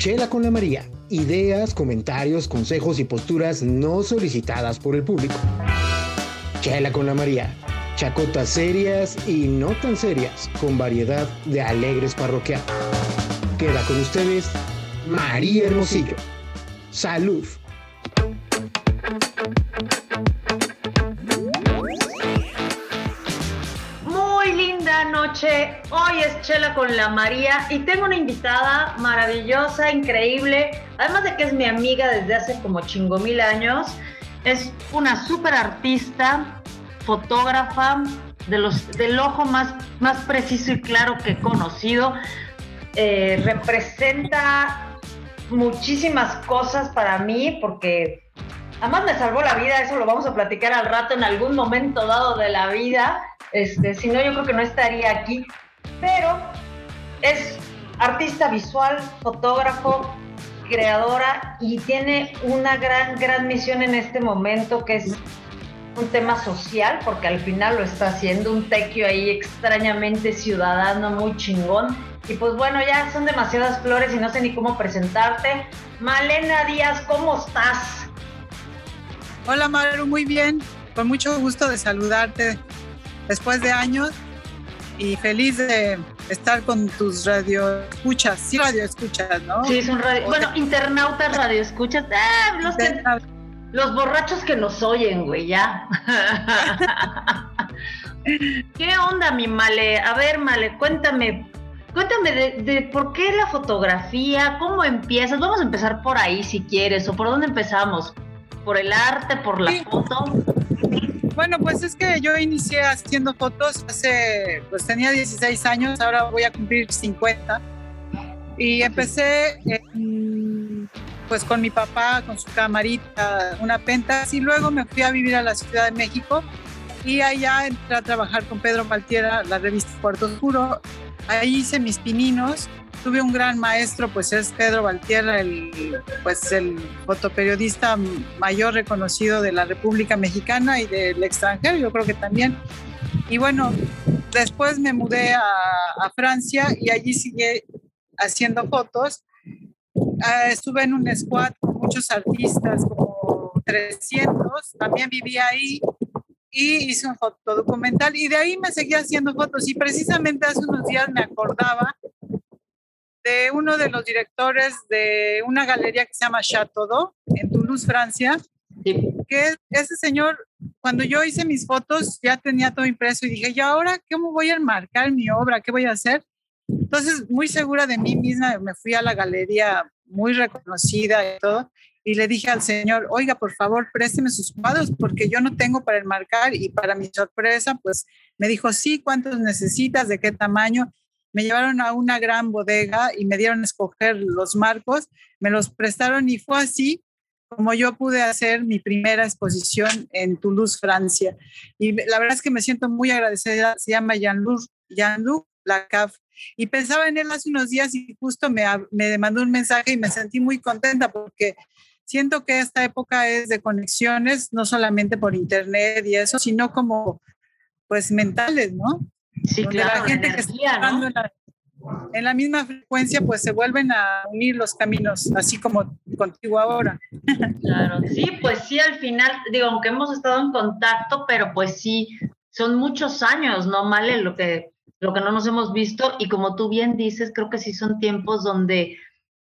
Chela con la María. Ideas, comentarios, consejos y posturas no solicitadas por el público. Chela con la María. Chacotas serias y no tan serias, con variedad de alegres parroquianos. Queda con ustedes María Hermosillo. Salud. Hoy es Chela con la María y tengo una invitada maravillosa, increíble. Además de que es mi amiga desde hace como chingo mil años, es una súper artista, fotógrafa, de los, del ojo más, más preciso y claro que he conocido. Eh, representa muchísimas cosas para mí porque además me salvó la vida, eso lo vamos a platicar al rato en algún momento dado de la vida. Este, si no, yo creo que no estaría aquí. Pero es artista visual, fotógrafo, creadora y tiene una gran, gran misión en este momento que es un tema social, porque al final lo está haciendo un tequio ahí extrañamente ciudadano, muy chingón. Y pues bueno, ya son demasiadas flores y no sé ni cómo presentarte. Malena Díaz, ¿cómo estás? Hola Maru, muy bien. Con mucho gusto de saludarte después de años y feliz de estar con tus radio escuchas. Sí, radio escuchas, ¿no? Sí, son radio. Bueno, internautas radio escuchas. Ah, los, que, los borrachos que nos oyen, güey, ya. ¿Qué onda, mi Male? A ver, Male, cuéntame. Cuéntame de, de, por qué la fotografía, cómo empiezas. Vamos a empezar por ahí si quieres, o por dónde empezamos. ¿Por el arte, por la Sí. foto? Bueno, pues es que yo inicié haciendo fotos hace, pues tenía 16 años, ahora voy a cumplir 50. Y empecé pues con mi papá, con su camarita, una Pentax, y luego me fui a vivir a la Ciudad de México y allá entré a trabajar con Pedro Maltiera, la revista Cuarto Oscuro. Ahí hice mis pininos. Tuve un gran maestro, pues es Pedro Valtierra, el, pues el fotoperiodista mayor reconocido de la República Mexicana y del extranjero, yo creo que también. Y bueno, después me mudé a, a Francia y allí seguí haciendo fotos. Ah, estuve en un squad con muchos artistas, como 300, también viví ahí y hice un fotodocumental y de ahí me seguí haciendo fotos y precisamente hace unos días me acordaba de uno de los directores de una galería que se llama Chateau en Toulouse, Francia, Sí. que ese señor, cuando yo hice mis fotos, ya tenía todo impreso y dije, ¿y ahora cómo voy a enmarcar mi obra? ¿Qué voy a hacer? Entonces, muy segura de mí misma, me fui a la galería muy reconocida y todo, y le dije al señor, oiga, por favor, présteme sus cuadros porque yo no tengo para enmarcar y para mi sorpresa, pues me dijo, sí, ¿cuántos necesitas? ¿De qué tamaño? Me llevaron a una gran bodega y me dieron a escoger los marcos, me los prestaron y fue así como yo pude hacer mi primera exposición en Toulouse, Francia. Y la verdad es que me siento muy agradecida, se llama Jean-Luc Jean Lacave. Y pensaba en él hace unos días y justo me, me mandó un mensaje y me sentí muy contenta porque siento que esta época es de conexiones, no solamente por internet y eso, sino como pues mentales, ¿no? Sí, Donde claro, la gente que está en, la, en la misma frecuencia, pues se vuelven a unir los caminos, así como contigo ahora. Claro, sí, pues sí, al final, digo, aunque hemos estado en contacto, pero pues sí, son muchos años, ¿no, Male? Lo que, lo que no nos hemos visto y como tú bien dices, creo que sí son tiempos donde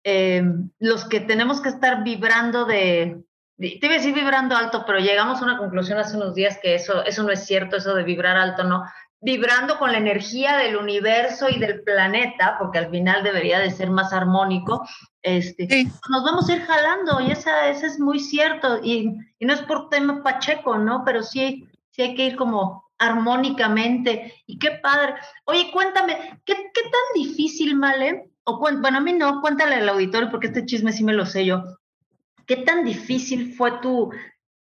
eh, los que tenemos que estar vibrando de, de- te iba a decir vibrando alto, pero llegamos a una conclusión hace unos días que eso, eso no es cierto, eso de vibrar alto, no, vibrando con la energía del universo y del planeta, porque al final debería de ser más armónico, este, Sí. nos vamos a ir jalando y esa, esa es muy cierto y, y no es por tema pacheco, ¿no? Pero sí, sí hay que ir como armónicamente y qué padre. Oye, cuéntame, ¿qué, qué tan difícil, Male? O bueno, a mí no, cuéntale al auditorio porque este chisme sí me lo sé yo. ¿Qué tan difícil fue tu,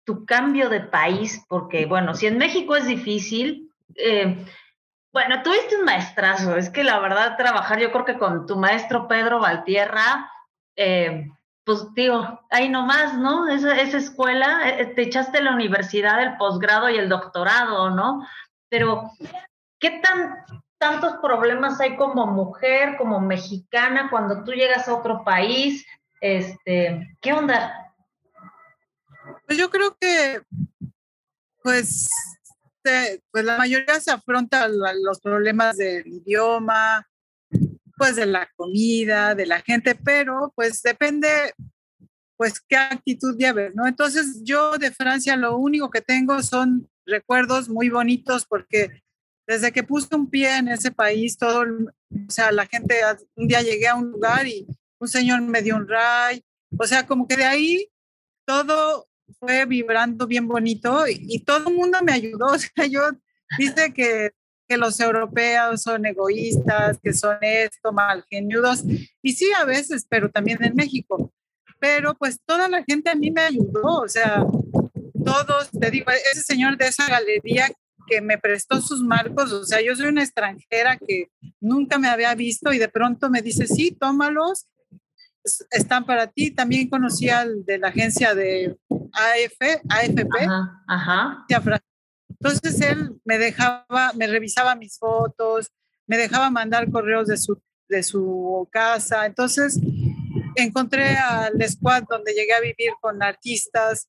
tu cambio de país? Porque, bueno, si en México es difícil, eh, bueno, tuviste un maestrazo, es que la verdad trabajar yo creo que con tu maestro Pedro Valtierra, eh, pues digo, ahí nomás, ¿no? Esa, escuela, eh, te echaste la universidad, el posgrado y el doctorado, ¿no? Pero, ¿qué tan tantos problemas hay como mujer, como mexicana, cuando tú llegas a otro país? Este, ¿Qué onda? Pues yo creo que, pues, pues la mayoría se afronta los problemas del idioma, pues de la comida, de la gente, pero pues depende, pues qué actitud lleves, ¿no? Entonces yo de Francia lo único que tengo son recuerdos muy bonitos porque desde que puse un pie en ese país, todo, o sea, la gente, un día llegué a un lugar y un señor me dio un ray, o sea, como que de ahí todo fue vibrando bien bonito y, y todo el mundo me ayudó, o sea, yo dice que que los europeos son egoístas, que son esto, malgeniudos, y sí a veces, pero también en México. Pero pues toda la gente a mí me ayudó, o sea, todos, te digo, ese señor de esa galería que me prestó sus marcos, o sea, yo soy una extranjera que nunca me había visto y de pronto me dice, sí, tómalos, están para ti. También conocí al de la agencia de AF, AFP, ajá, ajá. Entonces él me dejaba, me revisaba mis fotos, me dejaba mandar correos de su, de su casa. Entonces encontré al squad donde llegué a vivir con artistas.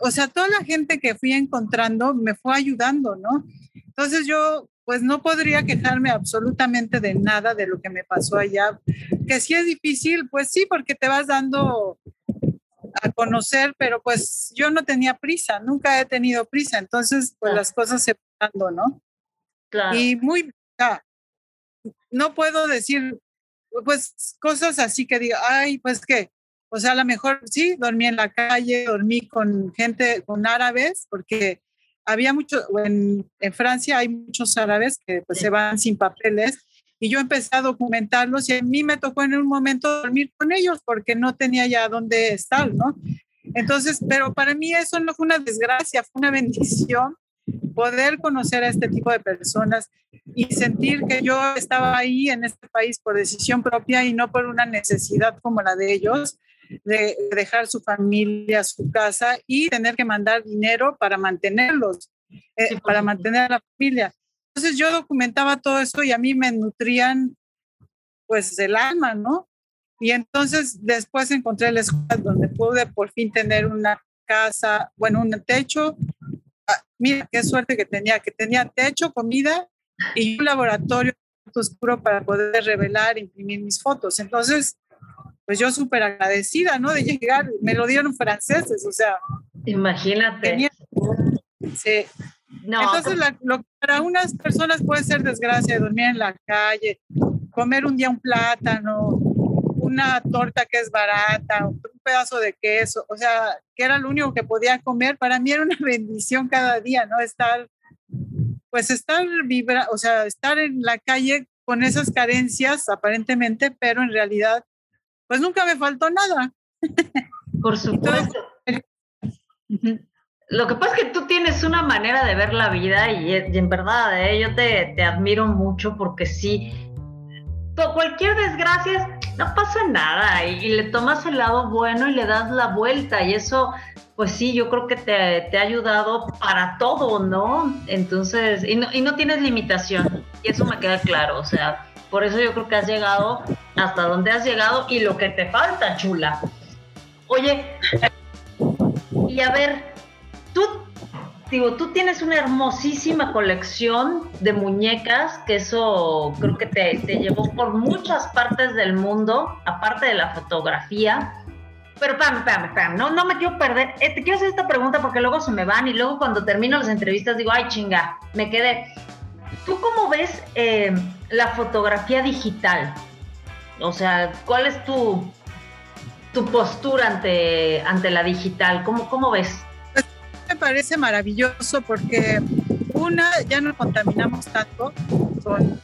O sea, toda la gente que fui encontrando me fue ayudando, ¿no? Entonces yo pues no podría quejarme absolutamente de nada de lo que me pasó allá. Que sí es difícil, pues sí, porque te vas dando a conocer, pero pues yo no tenía prisa, nunca he tenido prisa, entonces pues las cosas se van dando, ¿no? Claro. Y muy, no puedo decir, pues cosas así que diga, ay, pues qué, o sea, a lo mejor sí, dormí en la calle, dormí con gente, con árabes, porque había mucho, en, en Francia hay muchos árabes que pues se van sin papeles y yo empecé a documentarlos y a mí me tocó en un momento dormir con ellos porque no tenía ya dónde estar, ¿no? Entonces, pero para mí eso no fue una desgracia, fue una bendición poder conocer a este tipo de personas y sentir que yo estaba ahí en este país por decisión propia y no por una necesidad como la de ellos, de dejar su familia, su casa y tener que mandar dinero para mantenerlos, eh, para mantener a la familia. Entonces yo documentaba todo eso y a mí me nutrían pues el alma, ¿no? Y entonces después encontré el squad donde pude por fin tener una casa, bueno, un techo. Ah, mira qué suerte que tenía, que tenía techo, comida y un laboratorio oscuro para poder revelar, imprimir mis fotos. Entonces, pues yo súper agradecida, ¿no? De llegar, me lo dieron franceses, o sea. Imagínate. sí, entonces, lo que para unas personas puede ser desgracia, dormir en la calle, comer un día un plátano, una torta que es barata, un pedazo de queso, o sea, que era lo único que podía comer, para mí era una bendición cada día, ¿no? Estar, pues estar vibra, o sea, estar en la calle con esas carencias aparentemente, pero en realidad, pues nunca me faltó nada. Por supuesto. Lo que pasa es que tú tienes una manera de ver la vida y, en verdad, ¿eh? yo te, te, admiro mucho porque sí, cualquier desgracia, no pasa nada y, le tomas el lado bueno y le das la vuelta y eso, pues sí, yo creo que te, te ha ayudado para todo, ¿no? Entonces, y no, y no tienes limitación y eso me queda claro, o sea, por eso yo creo que has llegado hasta donde has llegado y lo que te falta, chula. Oye, y a ver, tú, digo, tú tienes una hermosísima colección de muñecas, que eso creo que te, llevó por muchas partes del mundo, aparte de la fotografía. Pero espérame, espérame, espérame, no, no me quiero perder. Eh, te quiero hacer esta pregunta porque luego se me van y luego cuando termino las entrevistas digo, ay chinga, me quedé. ¿Tú cómo ves eh, la fotografía digital? O sea, ¿cuál es tu, tu postura ante, ante la digital? ¿Cómo, cómo ves? Me parece maravilloso porque una, ya no contaminamos tanto con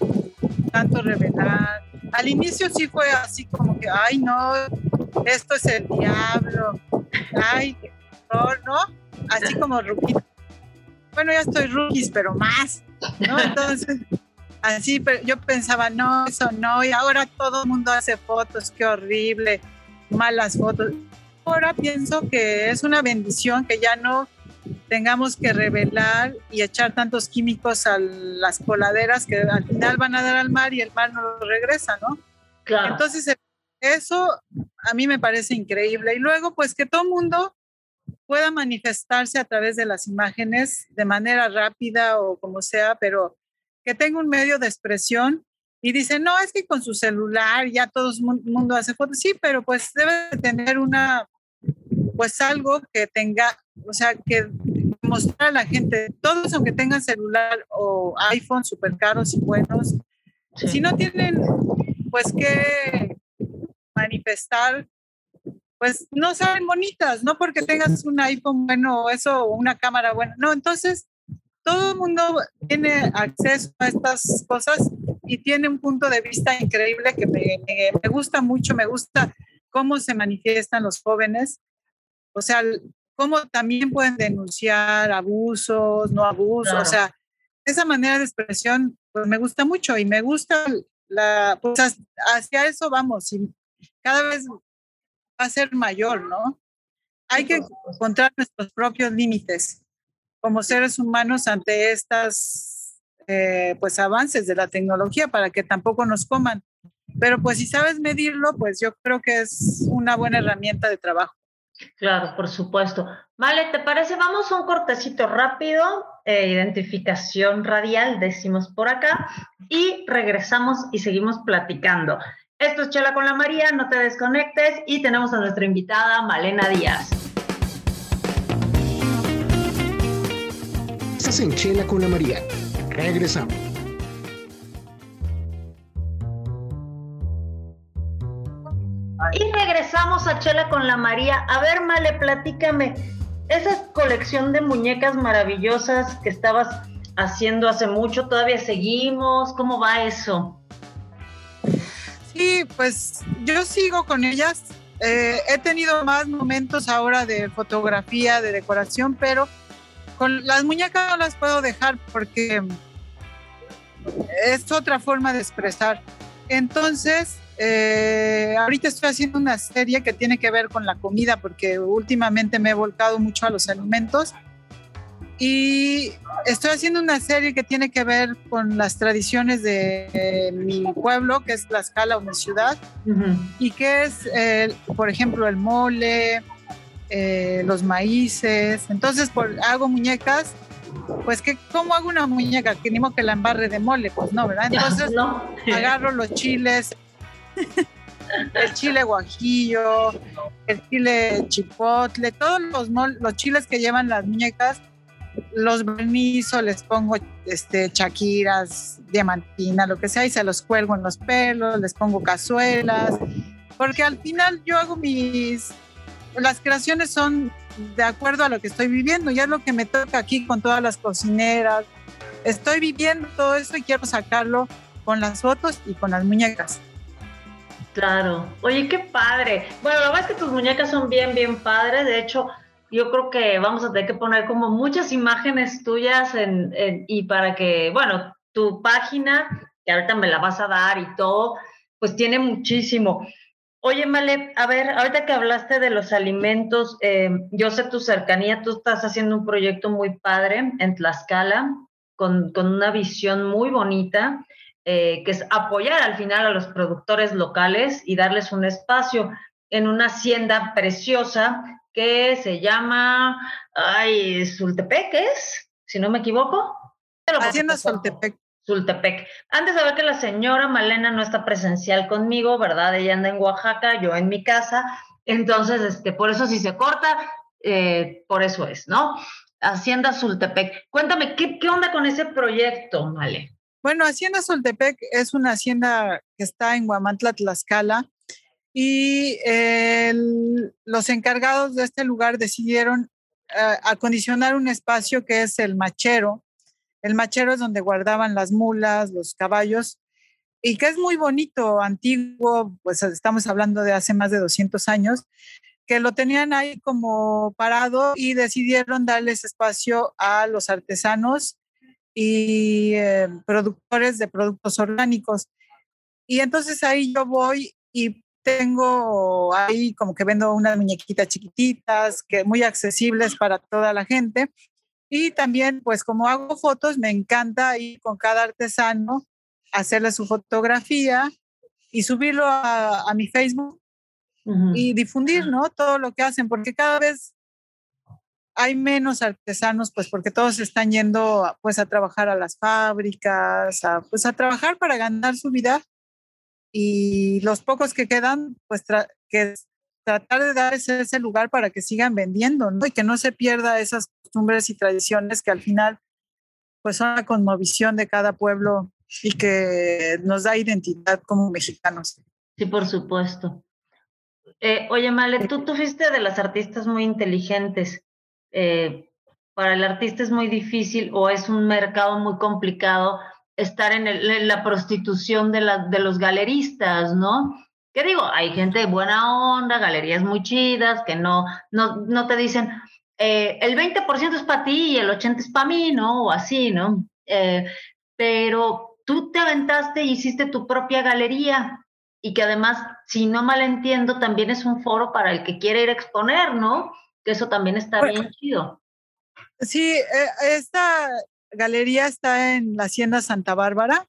tanto revelar. Al inicio sí fue así como que, ay no, esto es el diablo, ay, qué horror, ¿no? Así como rookies. Bueno, ya estoy rookies, pero más, ¿no? Entonces, así pero yo pensaba, no, eso no, y ahora todo el mundo hace fotos, qué horrible, malas fotos. Ahora pienso que es una bendición que ya no tengamos que revelar y echar tantos químicos a las coladeras que al final van a dar al mar y el mar no lo regresa, ¿no? Claro. Entonces, eso a mí me parece increíble. Y luego, pues que todo mundo pueda manifestarse a través de las imágenes de manera rápida o como sea, pero que tenga un medio de expresión y dice, no, es que con su celular ya todo el mundo hace fotos, sí, pero pues debe tener una, pues algo que tenga, o sea, que mostrar a la gente, todos aunque tengan celular o iPhone súper caros y buenos, si no tienen, pues que manifestar pues no saben bonitas, no porque tengas un iPhone bueno o eso, o una cámara buena, no, entonces todo el mundo tiene acceso a estas cosas y tiene un punto de vista increíble que me, me, gusta mucho, me gusta cómo se manifiestan los jóvenes, o sea, cómo también pueden denunciar abusos, no abusos, o sea, esa manera de expresión, pues me gusta mucho y me gusta la, pues hacia eso vamos, y cada vez a ser mayor, ¿no? Hay que encontrar nuestros propios límites como seres humanos ante estas eh, pues avances de la tecnología para que tampoco nos coman. Pero pues si sabes medirlo, pues yo creo que es una buena herramienta de trabajo. Claro, por supuesto. Vale, ¿te parece? Vamos a un cortecito rápido, eh, identificación radial, decimos por acá, y regresamos y seguimos platicando. Esto es Chela con la María, no te desconectes y tenemos a nuestra invitada Malena Díaz. Estás en Chela con la María. Regresamos. Regresamos a Chela con la María. A ver, Male, platícame. Esa colección de muñecas maravillosas que estabas haciendo hace mucho, ¿todavía seguimos? ¿Cómo va eso? Sí, pues yo sigo con ellas. Eh, he tenido más momentos ahora de fotografía, de decoración, pero con las muñecas no las puedo dejar porque es otra forma de expresar. Entonces, eh, ahorita estoy haciendo una serie que tiene que ver con la comida porque últimamente me he volcado mucho a los alimentos y estoy haciendo una serie que tiene que ver con las tradiciones de mi pueblo, que es Tlaxcala o mi ciudad, y que es, por ejemplo, el mole, eh, los maíces. Entonces, por, hago muñecas pues que cómo hago una muñeca que ni modo que la embarre de mole, pues no, ¿verdad? Entonces agarro los chiles, el chile guajillo, el chile chipotle, todos los, chiles que llevan las muñecas los barnizo, les pongo este, chaquiras, diamantina, lo que sea, y se los cuelgo en los pelos, les pongo cazuelas, porque al final yo hago mis, las creaciones son de acuerdo a lo que estoy viviendo, ya es lo que me toca aquí con todas las cocineras, estoy viviendo todo eso y quiero sacarlo con las fotos y con las muñecas. Claro, oye, qué padre. Bueno, la verdad es que tus muñecas son bien, bien padres, de hecho, yo creo que vamos a tener que poner como muchas imágenes tuyas en, y para que, bueno, tu página, que ahorita me la vas a dar y todo, pues tiene muchísimo. Oye, Male, a ver, ahorita que hablaste de los alimentos, eh, yo sé tu cercanía, tú estás haciendo un proyecto muy padre en Tlaxcala, con, con una visión muy bonita, eh, que es apoyar al final a los productores locales y darles un espacio en una hacienda preciosa que se llama, ay, Sultepec, ¿es? Si no me equivoco. Hacienda Sultepec. Sultepec. Antes de ver que la señora Malena no está presencial conmigo, ¿verdad? Ella anda en Oaxaca, yo en mi casa. Entonces, este, por eso si se corta, eh, por eso es, ¿no? Hacienda Sultepec. Cuéntame, ¿qué, ¿qué onda con ese proyecto, Male? Bueno, Hacienda Sultepec es una hacienda que está en Guamantla, Tlaxcala, y los encargados de este lugar decidieron eh, acondicionar un espacio que es el machero. El machero es donde guardaban las mulas, los caballos, y que es muy bonito, antiguo, pues estamos hablando de hace más de 200 años, que lo tenían ahí como parado y decidieron darles espacio a los artesanos y eh, productores de productos orgánicos. Y entonces ahí yo voy y tengo ahí como que vendo unas muñequitas chiquititas, que muy accesibles para toda la gente. Y también, pues como hago fotos, me encanta ir con cada artesano, hacerle su fotografía y subirlo a, mi Facebook y difundir, ¿no? Todo lo que hacen, porque cada vez hay menos artesanos, pues porque todos están yendo pues a trabajar a las fábricas, a, pues a trabajar para ganar su vida y los pocos que quedan, pues que tratar de dar ese, lugar para que sigan vendiendo, ¿no? Y que no se pierda esas costumbres y tradiciones que al final pues son la conmovisión de cada pueblo y que nos da identidad como mexicanos. Sí, por supuesto. Eh, oye, Male, tú, tú fuiste de las artistas muy inteligentes. Eh, para el artista es muy difícil o es un mercado muy complicado estar en, la prostitución de, la, de los galeristas, ¿no? ¿Qué digo? Hay gente de buena onda, galerías muy chidas, que no, no, no te dicen, eh, el 20% es para ti y el 80% es para mí, ¿no? O así, ¿no? Eh, pero tú te aventaste y hiciste tu propia galería y que además, si no mal entiendo, también es un foro para el que quiere ir a exponer, ¿no? Que eso también está bien chido. Sí, eh, esta galería está en la Hacienda Santa Bárbara,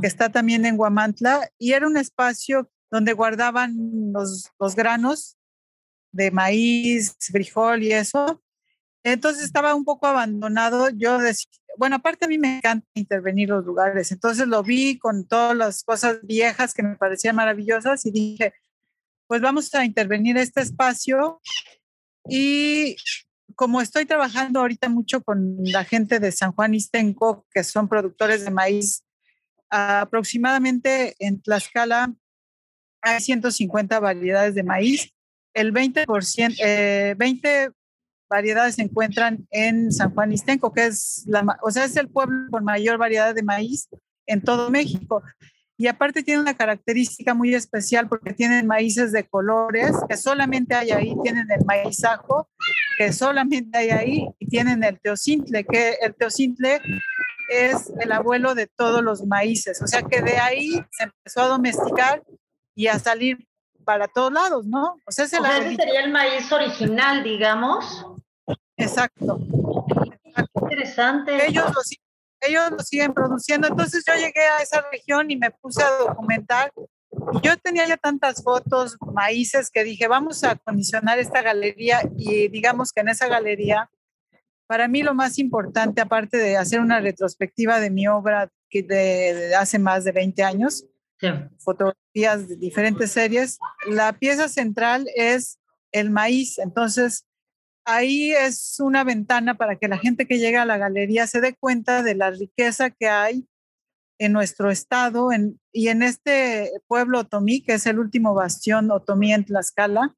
que está también en Guamantla, y era un espacio donde guardaban los, los granos de maíz, frijol y eso. Entonces estaba un poco abandonado. Yo decía, bueno, aparte a mí me encanta intervenir los lugares. Entonces lo vi con todas las cosas viejas que me parecían maravillosas y dije, pues vamos a intervenir este espacio. Y como estoy trabajando ahorita mucho con la gente de San Juan Istenco, que son productores de maíz, aproximadamente en Tlaxcala hay 150 variedades de maíz. El 20%, eh, 20 variedades se encuentran en San Juan Istenco, que es, la, o sea, es el pueblo con mayor variedad de maíz en todo México. Y aparte tiene una característica muy especial porque tienen maíces de colores que solamente hay ahí, tienen el maíz ajo que solamente hay ahí y tienen el teocintle, que el teocintle es el abuelo de todos los maíces. O sea que de ahí se empezó a domesticar y a salir para todos lados, ¿no? O sea, ese sería el maíz original, digamos. Exacto. Interesante. Ellos lo, ellos lo siguen produciendo. Entonces yo llegué a esa región y me puse a documentar. Yo tenía ya tantas fotos, maíces, que dije, vamos a condicionar esta galería y digamos que en esa galería, para mí lo más importante, aparte de hacer una retrospectiva de mi obra que de, hace más de 20 años, fotografías de diferentes series. La pieza central es el maíz, entonces ahí es una ventana para que la gente que llega a la galería se dé cuenta de la riqueza que hay en nuestro estado y en este pueblo otomí, que es el último bastión otomí en Tlaxcala.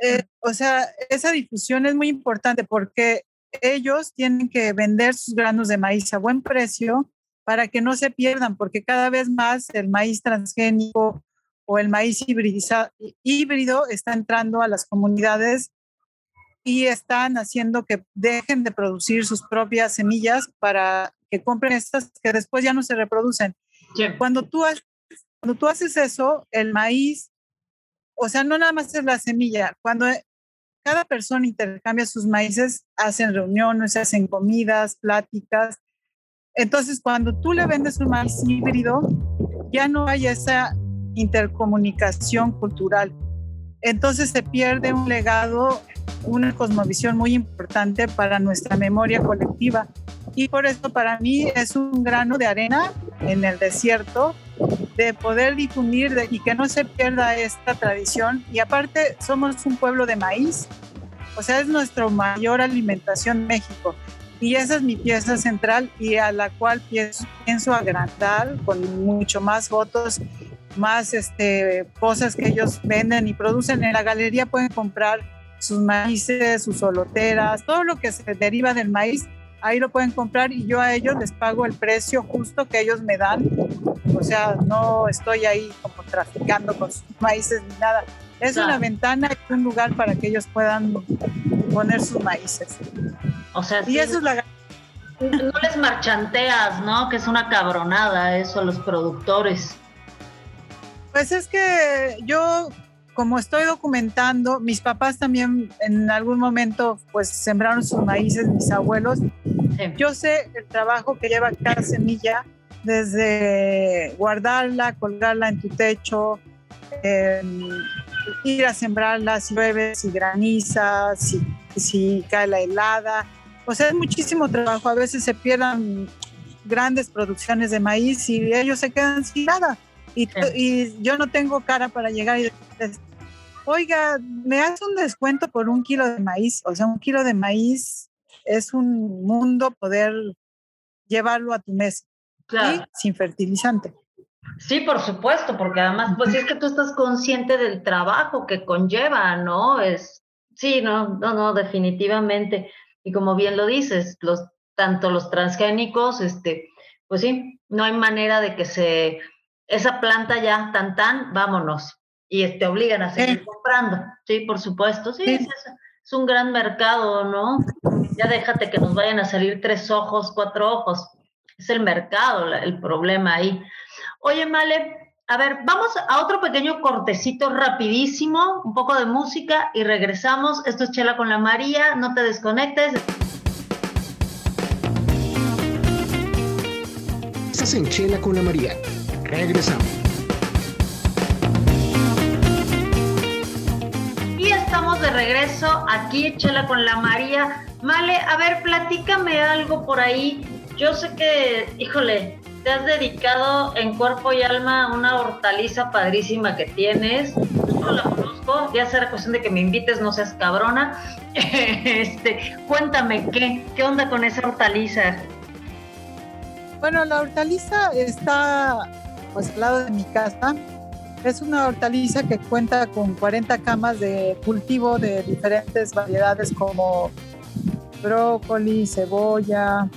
Eh, o sea, esa difusión es muy importante porque ellos tienen que vender sus granos de maíz a buen precio para que no se pierdan, porque cada vez más el maíz transgénico o el maíz híbrido está entrando a las comunidades y están haciendo que dejen de producir sus propias semillas para que compren estas que después ya no se reproducen. Cuando, tú haces, cuando tú haces eso, el maíz, o sea, no nada más es la semilla, cuando cada persona intercambia sus maíces, hacen reuniones, hacen comidas, pláticas, entonces, cuando tú le vendes un maíz híbrido, ya no hay esa intercomunicación cultural. Entonces se pierde un legado, una cosmovisión muy importante para nuestra memoria colectiva. Y por eso para mí es un grano de arena en el desierto de poder difundir y que no se pierda esta tradición. Y aparte somos un pueblo de maíz, o sea, es nuestra mayor alimentación en México. Y esa es mi pieza central y a la cual pienso, agrandar con mucho más fotos, más este, cosas que ellos venden y producen. En la galería pueden comprar sus maíces, sus soloteras, todo lo que se deriva del maíz, ahí lo pueden comprar y yo a ellos les pago el precio justo que ellos me dan. O sea, no estoy ahí como traficando con sus maíces ni nada. Es una ventana y un lugar para que ellos puedan poner sus maíces. O sea, y eso es la... no les marchanteas, ¿no? Que es una cabronada eso a los productores. Pues es que yo como estoy documentando, mis papás también en algún momento pues sembraron sus maíces, mis abuelos. Yo sé el trabajo que lleva cada semilla, desde guardarla, colgarla en tu techo, em, ir a sembrarla si llueve, si graniza, si, si cae la helada. O sea, es muchísimo trabajo. A veces se pierdan grandes producciones de maíz y ellos se quedan sin nada. Y, y yo no tengo cara para llegar y decir, oiga, ¿me hace un descuento por un kilo de maíz? O sea, un kilo de maíz es un mundo poder llevarlo a tu mesa. Claro. sin fertilizante. Sí, por supuesto, porque además, pues es que tú estás consciente del trabajo que conlleva, ¿no? Es, sí, no, no, no, definitivamente. Y como bien lo dices, los, tanto los transgénicos, este, pues sí, no hay manera de que se, esa planta ya tan tan, vámonos y te obligan a seguir comprando. Sí, por supuesto, sí, Es, es, un gran mercado, ¿no? Ya déjate que nos vayan a salir tres ojos, cuatro ojos. Es el mercado el problema ahí. Oye, Male, a ver, vamos a otro pequeño cortecito rapidísimo, un poco de música y regresamos. Esto es Chela con la María, no te desconectes. Estás en Chela con la María. Regresamos. de regreso aquí, Chela con la María. Male, a ver, platícame algo por ahí. Yo sé que, híjole, te has dedicado en cuerpo y alma a una hortaliza padrísima que tienes. No la conozco, ya será cuestión de que me invites, no seas cabrona. este, cuéntame, ¿qué, ¿qué onda con esa hortaliza? Bueno, la hortaliza está pues al lado de mi casa es una hortaliza que cuenta con 40 camas de cultivo de diferentes variedades como brócoli, cebolla,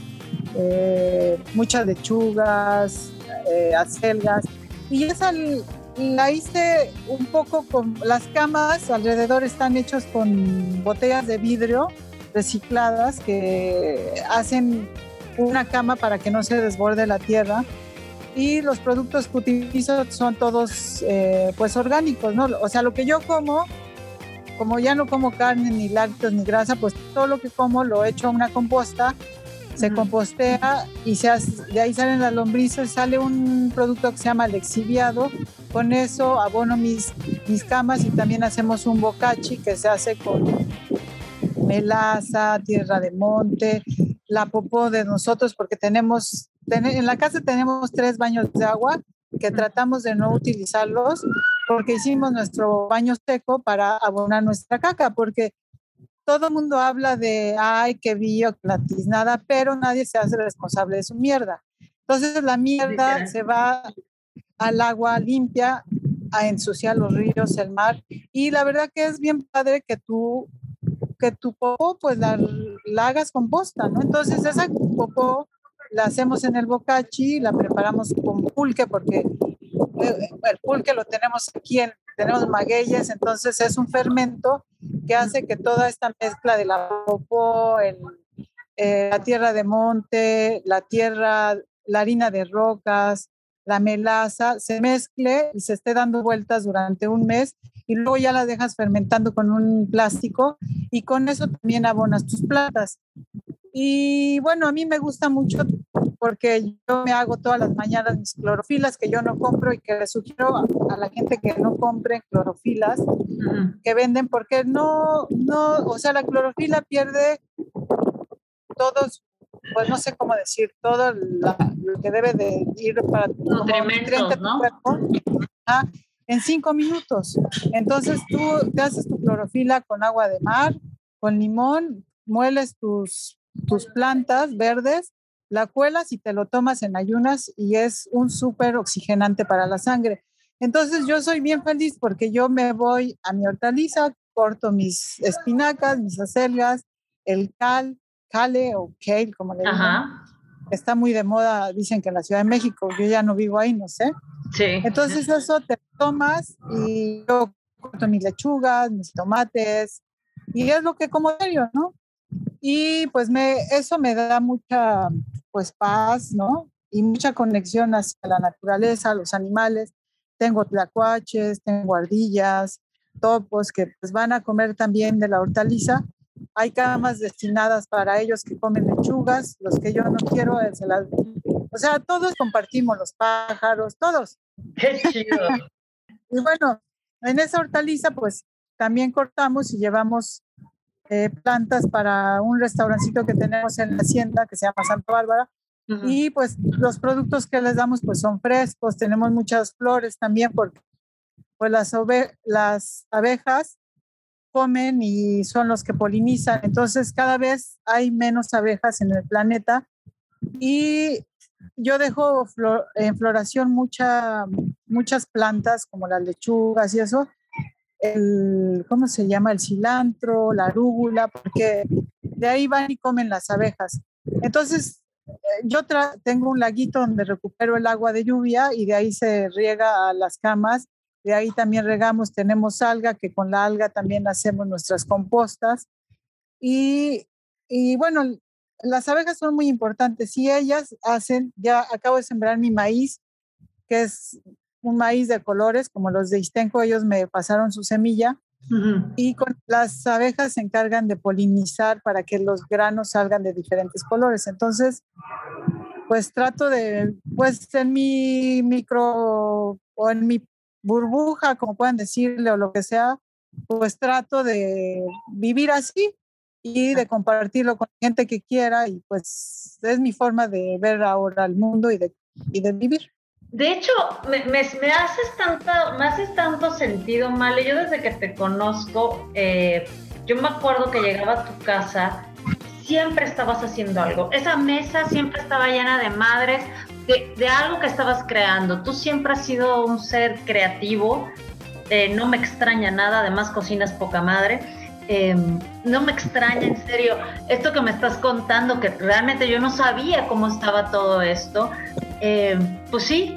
eh, muchas lechugas, eh, acelgas. Y esa la hice un poco con las camas alrededor están hechos con botellas de vidrio recicladas que hacen una cama para que no se desborde la tierra y los productos que utilizo son todos eh, pues orgánicos, ¿no? O sea, lo que yo como, como ya no como carne, ni lácteos, ni grasa, pues todo lo que como lo echo a una composta, se compostea y se de ahí salen las lombrices, sale un producto que se llama lexiviado, con eso abono mis, mis camas y también hacemos un bocachi que se hace con melaza, tierra de monte, la popó de nosotros porque tenemos en la casa tenemos tres baños de agua que tratamos de no utilizarlos porque hicimos nuestro baño seco para abonar nuestra caca, porque todo el mundo habla de, ay, qué bio, nada, pero nadie se hace responsable de su mierda. Entonces la mierda se va al agua limpia a ensuciar los ríos, el mar, y la verdad que es bien padre que tú que tu popó pues la, la hagas composta, ¿no? Entonces esa popó la hacemos en el bocachi, la preparamos con pulque porque eh, el pulque lo tenemos aquí, en, tenemos magueyes, entonces es un fermento que hace que toda esta mezcla de la popó, eh, la tierra de monte, la tierra, la harina de rocas, la melaza, se mezcle y se esté dando vueltas durante un mes y luego ya la dejas fermentando con un plástico y con eso también abonas tus plantas. Y bueno, a mí me gusta mucho porque yo me hago todas las mañanas mis clorofilas que yo no compro y que le sugiero a, la gente que no compre clorofilas que venden porque no, no, o sea, la clorofila pierde todos, pues no sé cómo decir, todo lo que debe de ir para nutrientes, ¿no? Cuerpo, en cinco minutos. Entonces tú te haces tu clorofila con agua de mar, con limón, mueles tus tus plantas verdes, la cuelas y te lo tomas en ayunas y es un súper oxigenante para la sangre. Entonces yo soy bien feliz porque yo me voy a mi hortaliza, corto mis espinacas, mis acelgas, el cal, cale o kale, como le llaman. Está muy de moda, dicen que en la Ciudad de México, yo ya no vivo ahí, no sé. Sí. Entonces eso te tomas y yo corto mis lechugas, mis tomates y es lo que como diario, ¿no? Y pues me, eso me da mucha pues paz, ¿no? Y mucha conexión hacia la naturaleza, los animales. Tengo tlacuaches, tengo ardillas, topos que pues, van a comer también de la hortaliza. Hay camas destinadas para ellos que comen lechugas, los que yo no quiero, eh, se las... o sea, todos compartimos los pájaros, todos. Qué chido. y bueno, en esa hortaliza pues también cortamos y llevamos eh, plantas para un restaurancito que tenemos en la hacienda que se llama Santa Bárbara. Y pues los productos que les damos pues son frescos, tenemos muchas flores también porque pues las, las abejas comen y son los que polinizan. Entonces cada vez hay menos abejas en el planeta y yo dejo en floración mucha, muchas plantas como las lechugas y eso, el, ¿cómo se llama? El cilantro, la arúgula, porque de ahí van y comen las abejas. Entonces, eh, yo tengo un laguito donde recupero el agua de lluvia y de ahí se riega a las camas. De ahí también regamos, tenemos alga, que con la alga también hacemos nuestras compostas. Y, y bueno, las abejas son muy importantes. Si ellas hacen, ya acabo de sembrar mi maíz, que es un maíz de colores, como los de Istenco, ellos me pasaron su semilla. Y con las abejas se encargan de polinizar para que los granos salgan de diferentes colores. Entonces, pues trato de, pues en mi micro o en mi burbuja, como puedan decirle, o lo que sea, pues trato de vivir así y de compartirlo con gente que quiera y pues es mi forma de ver ahora el mundo y de, y de vivir. De hecho, me, me, haces tanto, me haces tanto sentido, Male. Yo desde que te conozco, eh, yo me acuerdo que llegaba a tu casa, siempre estabas haciendo algo. Esa mesa siempre estaba llena de madres, de, de algo que estabas creando. Tú siempre has sido un ser creativo. Eh, no me extraña nada, además cocinas poca madre. Em, no me extraña, en serio, esto que me estás contando, que realmente yo no sabía cómo estaba todo esto. Eh, pues sí,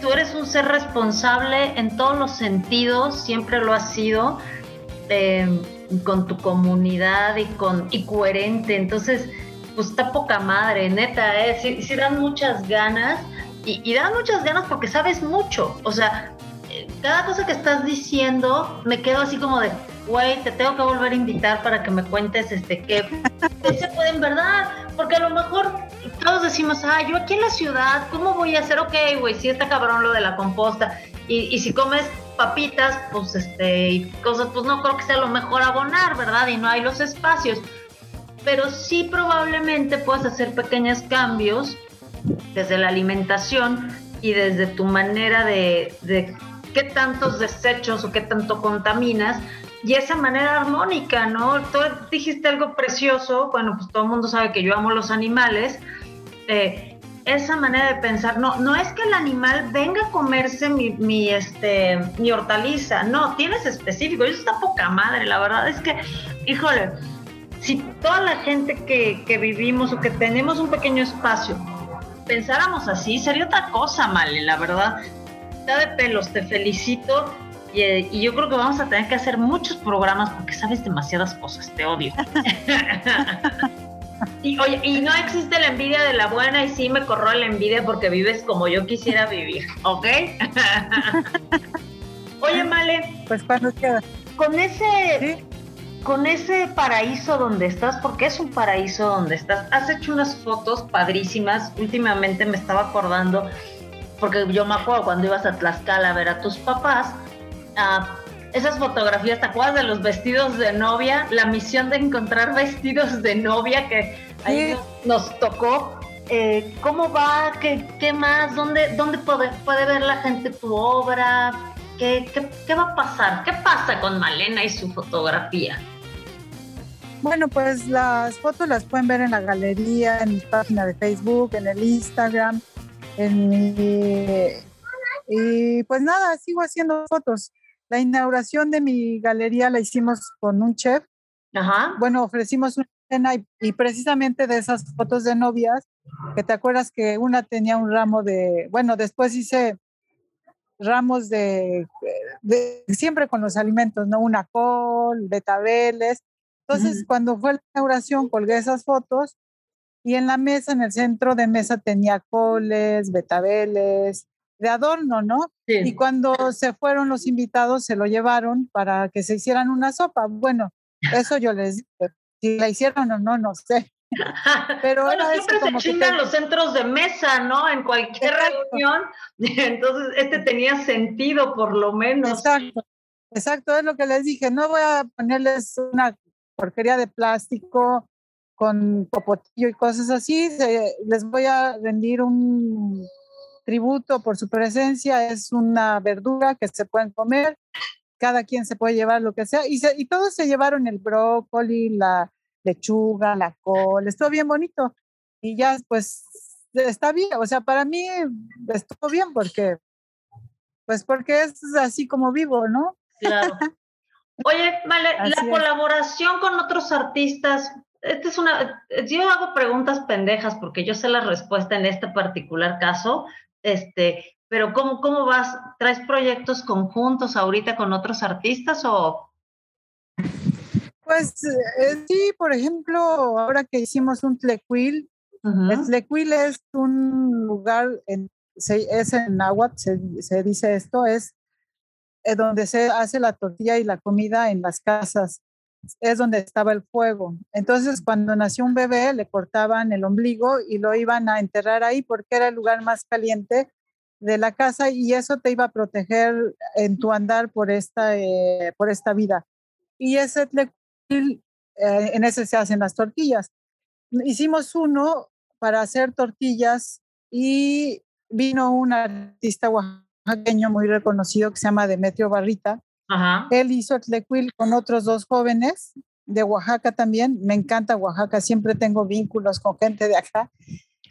tú eres un ser responsable en todos los sentidos, siempre lo has sido, eh, con tu comunidad y, con, y coherente. Entonces, pues está poca madre, neta, ¿eh? Sí, dan muchas ganas y, y, dan muchas ganas porque sabes mucho. O sea, eh, cada cosa que estás diciendo me quedo así como de, güey, te tengo que volver a invitar para que me cuentes este qué, se puede en verdad, porque a lo mejor todos decimos, ah, yo aquí en la ciudad, ¿cómo voy a hacer? Ok, güey, si está cabrón lo de la composta, y, y si comes papitas, pues este, y cosas, pues no creo que sea lo mejor abonar, ¿verdad? Y no hay los espacios, pero sí probablemente puedes hacer pequeños cambios desde la alimentación y desde tu manera de, de qué tantos desechos o qué tanto contaminas y esa manera armónica, ¿no? Tú dijiste algo precioso, bueno, pues todo el mundo sabe que yo amo los animales, eh, esa manera de pensar, no, no es que el animal venga a comerse mi, este, mi hortaliza, no, tienes específico, eso está poca madre, la verdad es que, híjole, si toda la gente que, que vivimos o que tenemos un pequeño espacio pensáramos así, sería otra cosa, Male, la verdad. Está de pelos, te felicito y, yo creo que vamos a tener que hacer muchos programas porque sabes demasiadas cosas, te odio. y oye, y no existe la envidia de la buena y sí me corro la envidia porque vives como yo quisiera vivir, ¿ok? oye, Male. Pues cuando queda. Con ese... Con ese paraíso donde estás, porque es un paraíso donde estás, has hecho unas fotos padrísimas. Últimamente me estaba acordando, porque yo me acuerdo cuando ibas a Tlaxcala a ver a tus papás, esas fotografías, ¿te acuerdas de los vestidos de novia? La misión de encontrar vestidos de novia que ahí nos, tocó. Eh, ¿Cómo va? ¿Qué, qué más? ¿Dónde, dónde puede, puede, ver la gente tu obra? ¿Qué, ¿Qué, qué, va a pasar? ¿Qué pasa con Malena y su fotografía? Bueno, pues las fotos las pueden ver en la galería, en mi página de Facebook, en el Instagram, en mi... Y pues nada, sigo haciendo fotos. La inauguración de mi galería la hicimos con un chef. Ajá. Bueno, ofrecimos una cena y, precisamente de esas fotos de novias, que te acuerdas que una tenía un ramo de, bueno, después hice ramos de, siempre con los alimentos, ¿no? Una col, betabeles. Entonces, cuando fue la inauguración, colgué esas fotos y en la mesa, en el centro de mesa, tenía coles, betabeles, de adorno, ¿no? Y cuando se fueron los invitados, se lo llevaron para que se hicieran una sopa. Bueno, eso yo les dije. Si la hicieron o no, no sé. Pero bueno, siempre se chingan los centros de mesa, ¿no? En cualquier reunión. Entonces, este tenía sentido, por lo menos. Exacto. Exacto, es lo que les dije. No voy a ponerles una porquería de plástico con popotillo y cosas así. les voy a rendir un tributo por su presencia. Es una verdura que se pueden comer. Cada quien se puede llevar lo que sea. Y, y todos se llevaron el brócoli, la lechuga, la col. Estuvo bien bonito. Y ya, pues, está bien. O sea, para mí estuvo bien porque, pues, porque es así como vivo, ¿no? Claro. Oye, vale, la colaboración con otros artistas, esta es una, yo hago preguntas pendejas porque yo sé la respuesta en este particular caso, este, pero ¿cómo, cómo vas? ¿Traes proyectos conjuntos ahorita con otros artistas o? Pues eh, sí, por ejemplo, ahora que hicimos un Tlequil, el Tlequil es un lugar, en, es en náhuatl, se, se dice esto, es eh, donde se hace la tortilla y la comida en las casas, es donde estaba el fuego. Entonces, cuando nació un bebé, le cortaban el ombligo y lo iban a enterrar ahí porque era el lugar más caliente de la casa y eso te iba a proteger en tu andar por esta, eh, por esta vida. Y ese eh, en ese se hacen las tortillas. Hicimos uno para hacer tortillas y vino un artista oaxaqueño muy reconocido que se llama Demetrio Barrita. Él hizo tlequil con otros dos jóvenes de Oaxaca también. Me encanta Oaxaca, siempre tengo vínculos con gente de acá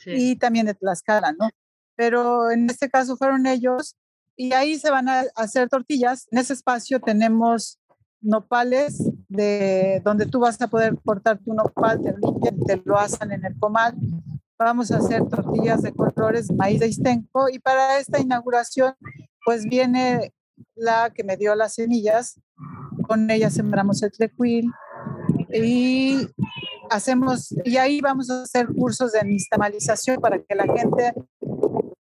y también de Tlaxcala, ¿no? Pero en este caso fueron ellos y ahí se van a hacer tortillas. En ese espacio tenemos nopales de donde tú vas a poder cortar tu nopal, te limpian, te lo hacen en el comal vamos a hacer tortillas de colores, maíz de istenco y para esta inauguración pues viene la que me dio las semillas, con ella sembramos el tlequil y hacemos, y ahí vamos a hacer cursos de nistamalización para que la gente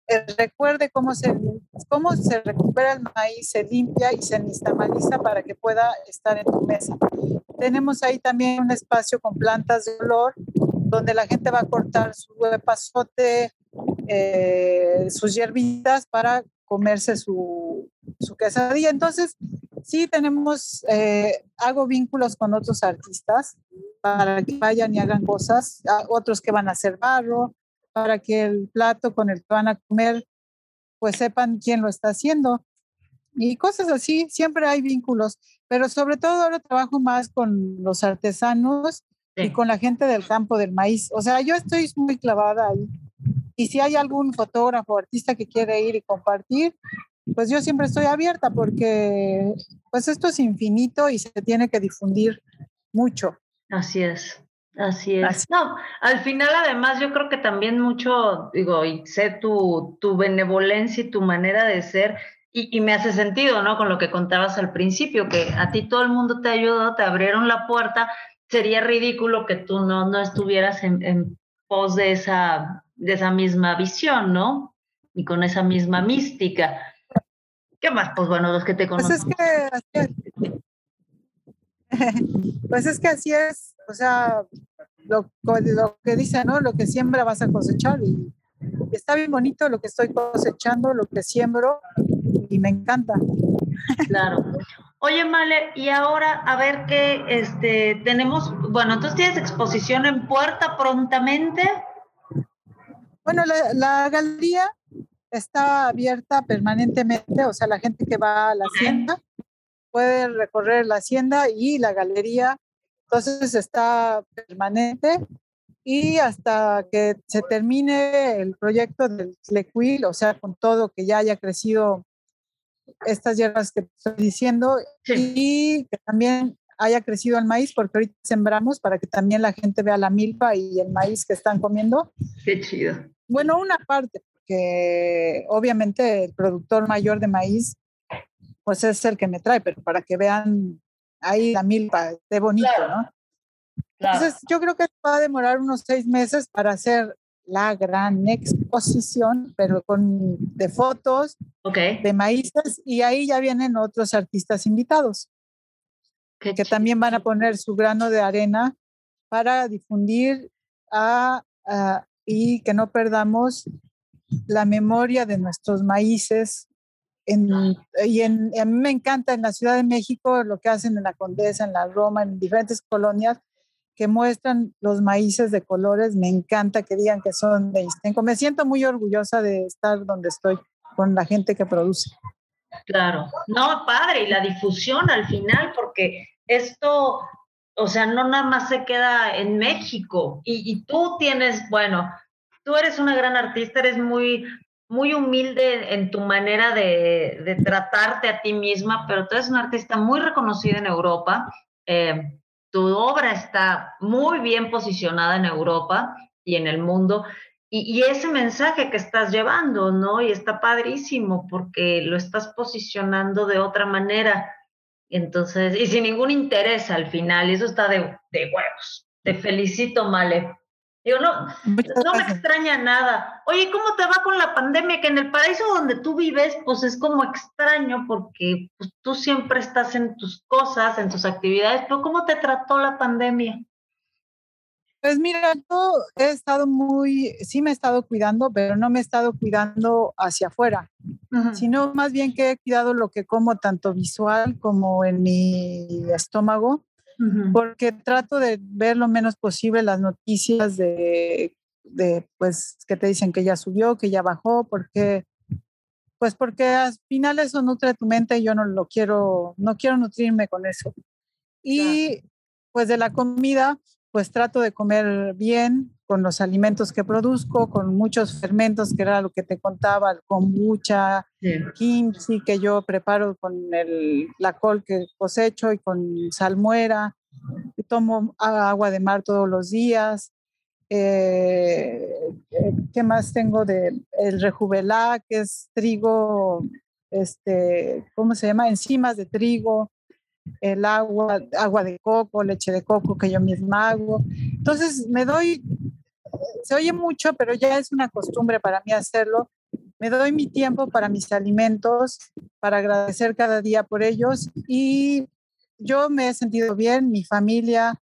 eh, recuerde cómo se, cómo se recupera el maíz, se limpia y se nistamaliza para que pueda estar en tu mesa. Tenemos ahí también un espacio con plantas de olor donde la gente va a cortar su pasote, eh, sus hierbitas para comerse su, su, quesadilla. Entonces, sí tenemos, eh, hago vínculos con otros artistas para que vayan y hagan cosas, otros que van a hacer barro, para que el plato con el que van a comer, pues sepan quién lo está haciendo. Y cosas así, siempre hay vínculos, pero sobre todo ahora trabajo más con los artesanos y con la gente del campo del maíz. O sea, yo estoy muy clavada ahí. Y si hay algún fotógrafo o artista que quiere ir y compartir, pues yo siempre estoy abierta porque pues esto es infinito y se tiene que difundir mucho. Así es. Así es. No, al final además yo creo que también mucho, digo, y sé tu, tu benevolencia y tu manera de ser, y, y, me hace sentido, ¿no? Con lo que contabas al principio, que a ti todo el mundo te ayudó, te abrieron la puerta, sería ridículo que tú no, no estuvieras en, pos de esa, de esa misma visión, ¿no? Y con esa misma mística. ¿Qué más? Pues bueno, los que te conocen. Pues es que, pues es que así es, o sea, lo, lo que dice, ¿no? Lo que siembra vas a cosechar y está bien bonito lo que estoy cosechando, lo que siembro y me encanta. Claro. Oye, Male, y ahora a ver qué este, tenemos, bueno, entonces tienes exposición en puerta prontamente. Bueno, la, galería está abierta permanentemente, o sea, la gente que va a la hacienda puede recorrer la hacienda y la galería, entonces está permanente y hasta que se termine el proyecto del Tlequil, o sea, con todo que ya haya crecido estas hierbas que estoy diciendo y que también haya crecido el maíz, porque ahorita sembramos para que también la gente vea la milpa y el maíz que están comiendo. Qué chido. Bueno, una parte, porque obviamente el productor mayor de maíz, pues es el que me trae, pero para que vean ahí la milpa, de bonito, ¿no? Entonces, yo creo que va a demorar unos seis meses para hacer la gran exposición, pero con de fotos, de maíces, y ahí ya vienen otros artistas invitados, que también van a poner su grano de arena para difundir y que no perdamos la memoria de nuestros maíces. y en, a mí me encanta en la Ciudad de México lo que hacen en la Condesa, en la Roma, en diferentes colonias, que muestran los maíces de colores. Me encanta que digan que son de Istenco. Me siento muy orgullosa de estar donde estoy con la gente que produce. Claro, no, padre, y la difusión al final, porque esto, o sea, no nada más se queda en México y, tú tienes, bueno, tú eres una gran artista, eres muy, muy humilde en tu manera de, de tratarte a ti misma, pero tú eres una artista muy reconocida en Europa. Eh, tu obra está muy bien posicionada en Europa y en el mundo. Y, ese mensaje que estás llevando, ¿no? Y está padrísimo porque lo estás posicionando de otra manera. Entonces, y sin ningún interés al final, y eso está de, de huevos. Te felicito, Male. Digo, no, no me extraña nada. Oye, ¿cómo te va con la pandemia? Que en el paraíso donde tú vives, pues es como extraño porque pues, tú siempre estás en tus cosas, en tus actividades, pero ¿cómo te trató la pandemia? Pues mira, yo he estado muy, sí me he estado cuidando, pero no me he estado cuidando hacia afuera, sino más bien que he cuidado lo que como tanto visual como en mi estómago porque trato de ver lo menos posible las noticias de, de, pues, que te dicen que ya subió, que ya bajó, porque, pues, porque al final eso nutre tu mente y yo no lo quiero, no quiero nutrirme con eso. Y, pues, de la comida, pues, trato de comer bien, con los alimentos que produzco, con muchos fermentos, que era lo que te contaba, el kombucha, kimchi que yo preparo con el, la col que cosecho y con salmuera. Y tomo agua de mar todos los días. Eh, eh, ¿Qué más tengo de el rejuvelá, que es trigo, este, ¿cómo se llama? Enzimas de trigo el agua, agua de coco, leche de coco que yo misma hago. Entonces me doy se oye mucho, pero ya es una costumbre para mí hacerlo. Me doy mi tiempo para mis alimentos, para agradecer cada día por ellos y yo me he sentido bien, mi familia,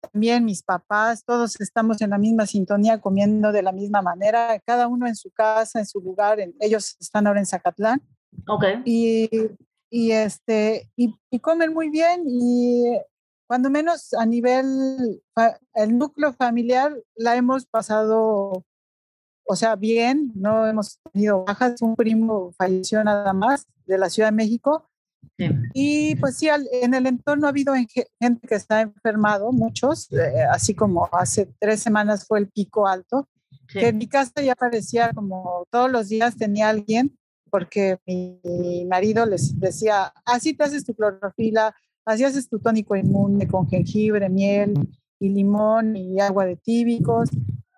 también mis papás, todos estamos en la misma sintonía, comiendo de la misma manera, cada uno en su casa, en su lugar. ellos están ahora en Zacatlán. Ok. Y, y este, y, y, comen muy bien y cuando menos a nivel, el núcleo familiar la hemos pasado, o sea, bien, no hemos tenido bajas, un primo falleció nada más de la Ciudad de México. Y pues sí, en el entorno ha habido gente que está enfermado, muchos, eh, así como hace tres semanas fue el pico alto, que en mi casa ya parecía como todos los días tenía alguien, porque mi marido les decía, así te haces tu clorofila, Así haces tu tónico inmune con jengibre, miel y limón y agua de tíbicos.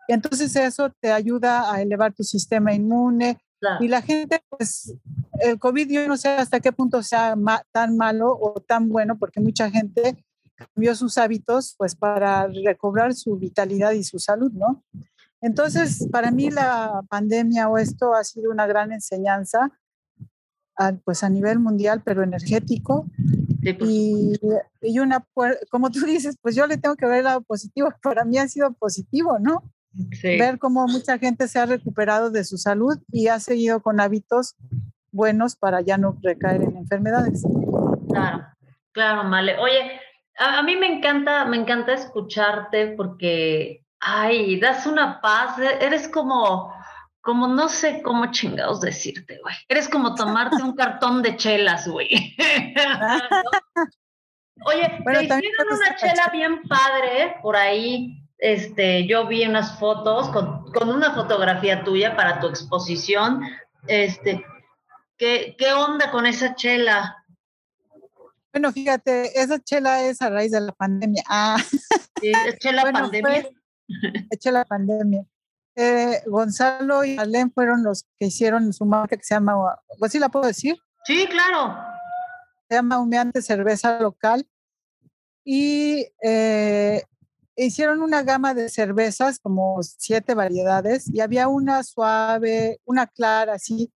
Y entonces eso te ayuda a elevar tu sistema inmune. Y la gente, pues, el COVID yo no sé hasta qué punto sea tan malo o tan bueno, porque mucha gente cambió sus hábitos, pues, para recobrar su vitalidad y su salud, ¿no? Entonces, para mí la pandemia o esto ha sido una gran enseñanza, pues a nivel mundial, pero energético, y, y, una, como tú dices, pues yo le tengo que ver el lado positivo. Para mí ha sido positivo, ¿no? Ver cómo mucha gente se ha recuperado de su salud y ha seguido con hábitos buenos para ya no recaer en enfermedades. Claro, claro, Male. Oye, a, a mí me encanta, me encanta escucharte porque, ay, das una paz, eres como como no sé cómo chingados decirte, güey. Eres como tomarte un cartón de chelas, güey. Oye, te hicieron una chela bien padre por ahí. Este, yo vi unas fotos con, una fotografía tuya para tu exposición. Este, ¿qué, ¿qué onda con esa chela? Bueno, fíjate, esa chela es a raíz de la pandemia. Ah. Sí, es chela pandemia. es chela pandemia. Eh, Gonzalo y Alén fueron los que hicieron su marca que se llama, pues sí la puedo decir. Sí, claro. Se llama Humeante Cerveza Local. Y, eh, hicieron una gama de cervezas, como siete variedades, y había una suave, una clara, así,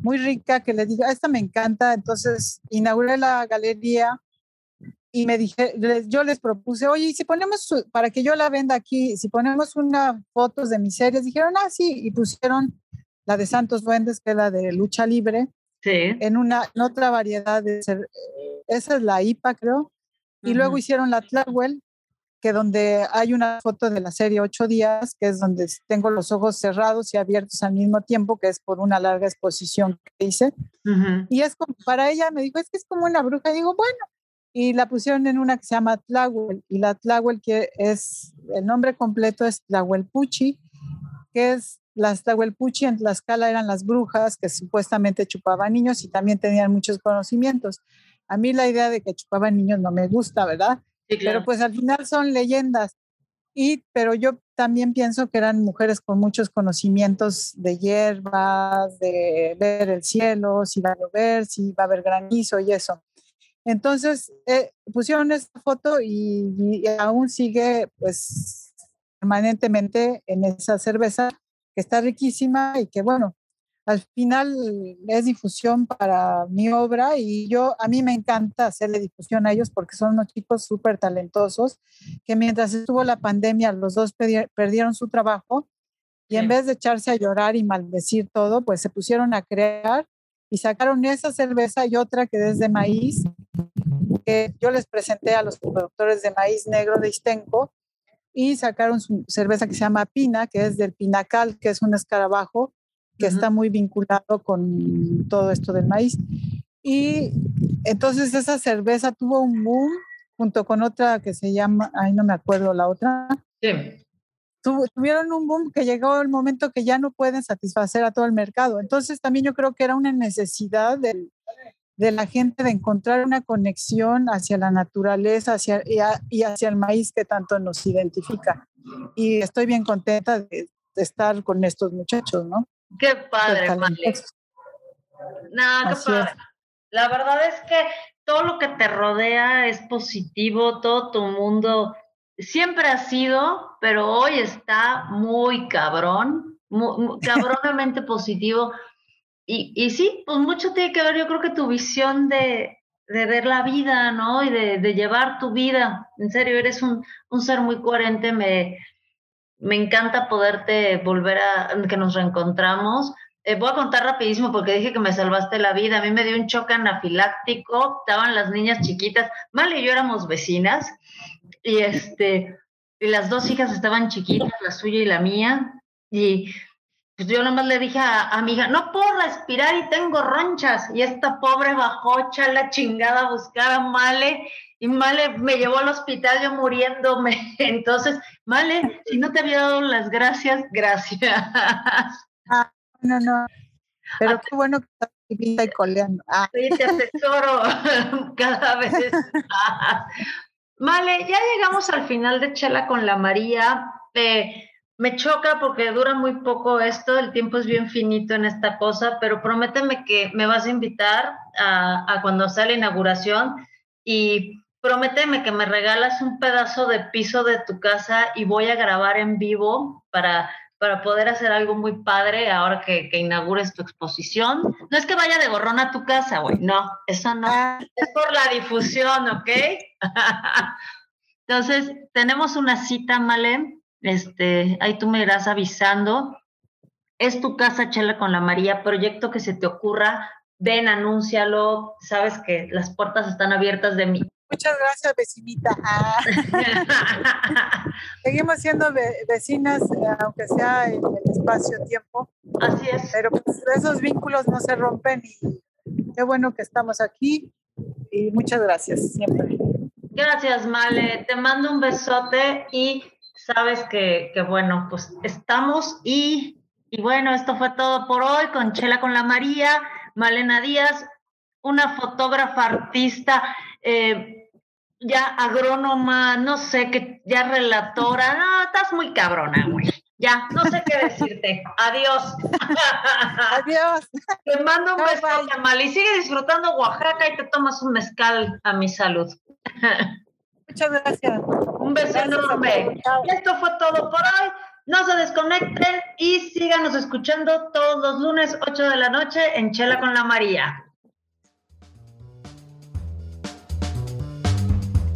muy rica, que le dije, esta me encanta. Entonces inauguré la galería y me dije, yo les propuse, oye, si ponemos, para que yo la venda aquí, si ponemos una fotos de mis series, dijeron, ah, sí, y pusieron la de Santos Duendes, que es la de lucha libre, sí. en una en otra variedad de, esa es la IPA, creo, y luego hicieron la Tlahuel, que donde hay una foto de la serie Ocho días, que es donde tengo los ojos cerrados y abiertos al mismo tiempo, que es por una larga exposición que hice. Y es como, para ella me dijo, es que es como una bruja. Y digo, bueno, y la pusieron en una que se llama Tlahuel, y la Tlahuel que es, el nombre completo es Puchi, que es las Puchi en Tlaxcala eran las brujas que supuestamente chupaban niños y también tenían muchos conocimientos. A mí la idea de que chupaban niños no me gusta, ¿verdad? Pero pues al final son leyendas. Y, pero yo también pienso que eran mujeres con muchos conocimientos de hierbas, de ver el cielo, si va a llover, si va a haber granizo y eso. Entonces eh, pusieron esta foto y, aún sigue pues permanentemente en esa cerveza que está riquísima y que bueno, al final es difusión para mi obra y yo, a mí me encanta hacerle difusión a ellos porque son unos chicos súper talentosos que mientras estuvo la pandemia los dos perdieron su trabajo y en vez de echarse a llorar y maldecir todo, pues se pusieron a crear y sacaron esa cerveza y otra que es de maíz, que yo les presenté a los productores de maíz negro de Istenco y sacaron su cerveza que se llama Pina, que es del pinacal, que es un escarabajo que está muy vinculado con todo esto del maíz. Y entonces esa cerveza tuvo un boom junto con otra que se llama, ay no me acuerdo la otra. Sí. tuvieron un boom que llegó el momento que ya no pueden satisfacer a todo el mercado. Entonces también yo creo que era una necesidad del, de la gente de encontrar una conexión hacia la naturaleza hacia, y, hacia el maíz que tanto nos identifica. Y estoy bien contenta de estar con estos muchachos, ¿no? Qué padre, Male. No, qué padre. La verdad es que todo lo que te rodea es positivo, todo tu mundo siempre ha sido, pero hoy está muy cabrón, muy, cabronamente positivo. Y, y, sí, pues mucho tiene que ver, yo creo que tu visión de, ver la vida, ¿no? Y de, llevar tu vida. En serio, eres un, ser muy coherente, me, me encanta poderte volver a, que nos reencontramos. Eh, voy a contar rapidísimo porque dije que me salvaste la vida. A mí me dio un choque anafiláctico, estaban las niñas chiquitas. Male y yo éramos vecinas y este, y las dos hijas estaban chiquitas, la suya y la mía. Y pues yo nomás le dije a, a mi hija, no puedo respirar y tengo ronchas. Y esta pobre bajó, la chingada a buscar a Male y Male me llevó al hospital yo muriéndome. Entonces, Male, si no te había dado las gracias, gracias. Ah, no, no. Pero qué bueno que estás vivita y coleando. Ah. Sí, te asesoro cada vez Male, ya llegamos al final de Chela con la María. Eh, me choca porque dura muy poco esto, el tiempo es bien finito en esta cosa, pero prométeme que me vas a invitar a, a cuando sea la inauguración y prométeme que me regalas un pedazo de piso de tu casa y voy a grabar en vivo para, para poder hacer algo muy padre ahora que, que inaugures tu exposición. No es que vaya de gorrón a tu casa, güey, no, eso no. Ah. Es por la difusión, ¿ok? Entonces, tenemos una cita, Male. Este, ahí tú me irás avisando. Es tu casa, Chela con la María, proyecto que se te ocurra, ven, anúncialo, sabes que las puertas están abiertas de mi, Muchas gracias, vecinita. Ah. Seguimos siendo vecinas, aunque sea en el espacio-tiempo. Así es. Pero pues, esos vínculos no se rompen y qué bueno que estamos aquí y muchas gracias siempre. Gracias, Male. Te mando un besote y sabes que, que bueno, pues estamos y, y bueno, esto fue todo por hoy con Chela con la María, Malena Díaz, una fotógrafa artista. Eh, ya agrónoma, no sé, que ya relatora, no, estás muy cabrona, güey. Ya, no sé qué decirte. Adiós. Adiós. Te mando un beso, Mal, y sigue disfrutando Oaxaca y te tomas un mezcal a mi salud. Muchas gracias. Un beso enorme. Esto fue todo por hoy. No se desconecten y síganos escuchando todos los lunes 8 de la noche en Chela con la María.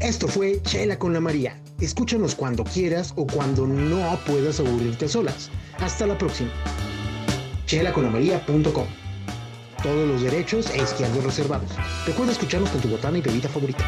Esto fue Chela con la María. Escúchanos cuando quieras o cuando no puedas aburrirte solas. Hasta la próxima. chelaconlamaría.com Todos los derechos e izquierdos reservados. Recuerda escucharnos con tu botana y bebida favorita.